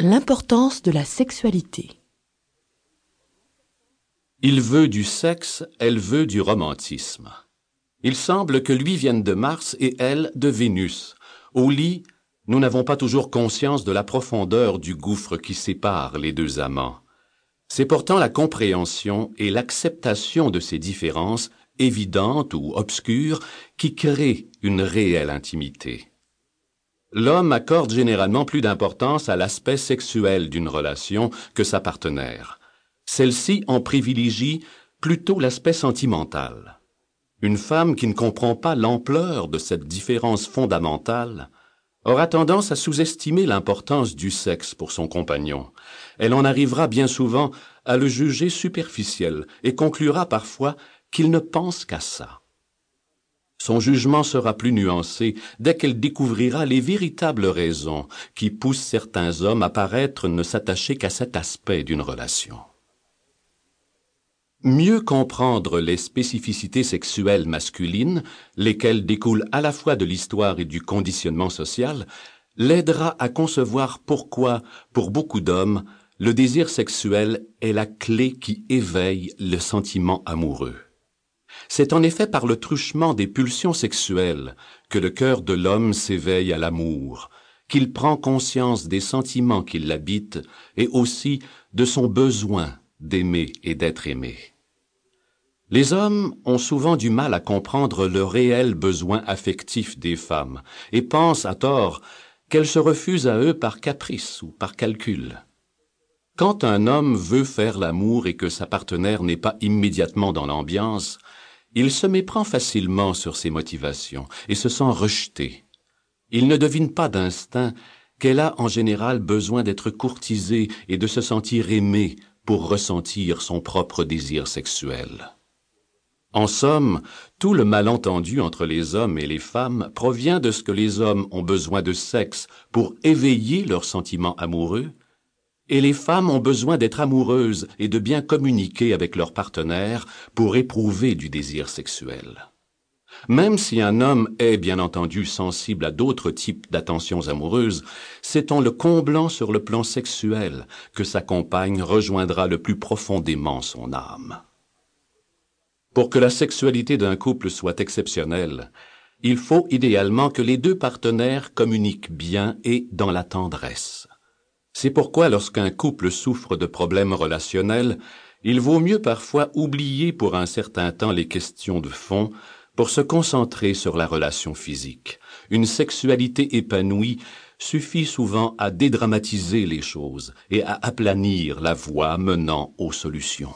L'importance de la sexualité. Il veut du sexe, elle veut du romantisme. Il semble que lui vienne de Mars et elle de Vénus. Au lit, nous n'avons pas toujours conscience de la profondeur du gouffre qui sépare les deux amants. C'est pourtant la compréhension et l'acceptation de ces différences, évidentes ou obscures, qui créent une réelle intimité. L'homme accorde généralement plus d'importance à l'aspect sexuel d'une relation que sa partenaire. Celle-ci en privilégie plutôt l'aspect sentimental. Une femme qui ne comprend pas l'ampleur de cette différence fondamentale aura tendance à sous-estimer l'importance du sexe pour son compagnon. Elle en arrivera bien souvent à le juger superficiel et conclura parfois qu'il ne pense qu'à ça. Son jugement sera plus nuancé dès qu'elle découvrira les véritables raisons qui poussent certains hommes à paraître ne s'attacher qu'à cet aspect d'une relation. Mieux comprendre les spécificités sexuelles masculines, lesquelles découlent à la fois de l'histoire et du conditionnement social, l'aidera à concevoir pourquoi, pour beaucoup d'hommes, le désir sexuel est la clé qui éveille le sentiment amoureux. C'est en effet par le truchement des pulsions sexuelles que le cœur de l'homme s'éveille à l'amour, qu'il prend conscience des sentiments qui l'habitent et aussi de son besoin d'aimer et d'être aimé. Les hommes ont souvent du mal à comprendre le réel besoin affectif des femmes et pensent à tort qu'elles se refusent à eux par caprice ou par calcul. Quand un homme veut faire l'amour et que sa partenaire n'est pas immédiatement dans l'ambiance, il se méprend facilement sur ses motivations et se sent rejeté. Il ne devine pas d'instinct qu'elle a en général besoin d'être courtisée et de se sentir aimée pour ressentir son propre désir sexuel. En somme, tout le malentendu entre les hommes et les femmes provient de ce que les hommes ont besoin de sexe pour éveiller leurs sentiments amoureux, et les femmes ont besoin d'être amoureuses et de bien communiquer avec leur partenaire pour éprouver du désir sexuel. Même si un homme est bien entendu sensible à d'autres types d'attentions amoureuses, c'est en le comblant sur le plan sexuel que sa compagne rejoindra le plus profondément son âme. Pour que la sexualité d'un couple soit exceptionnelle, il faut idéalement que les deux partenaires communiquent bien et dans la tendresse. C'est pourquoi lorsqu'un couple souffre de problèmes relationnels, il vaut mieux parfois oublier pour un certain temps les questions de fond pour se concentrer sur la relation physique. Une sexualité épanouie suffit souvent à dédramatiser les choses et à aplanir la voie menant aux solutions.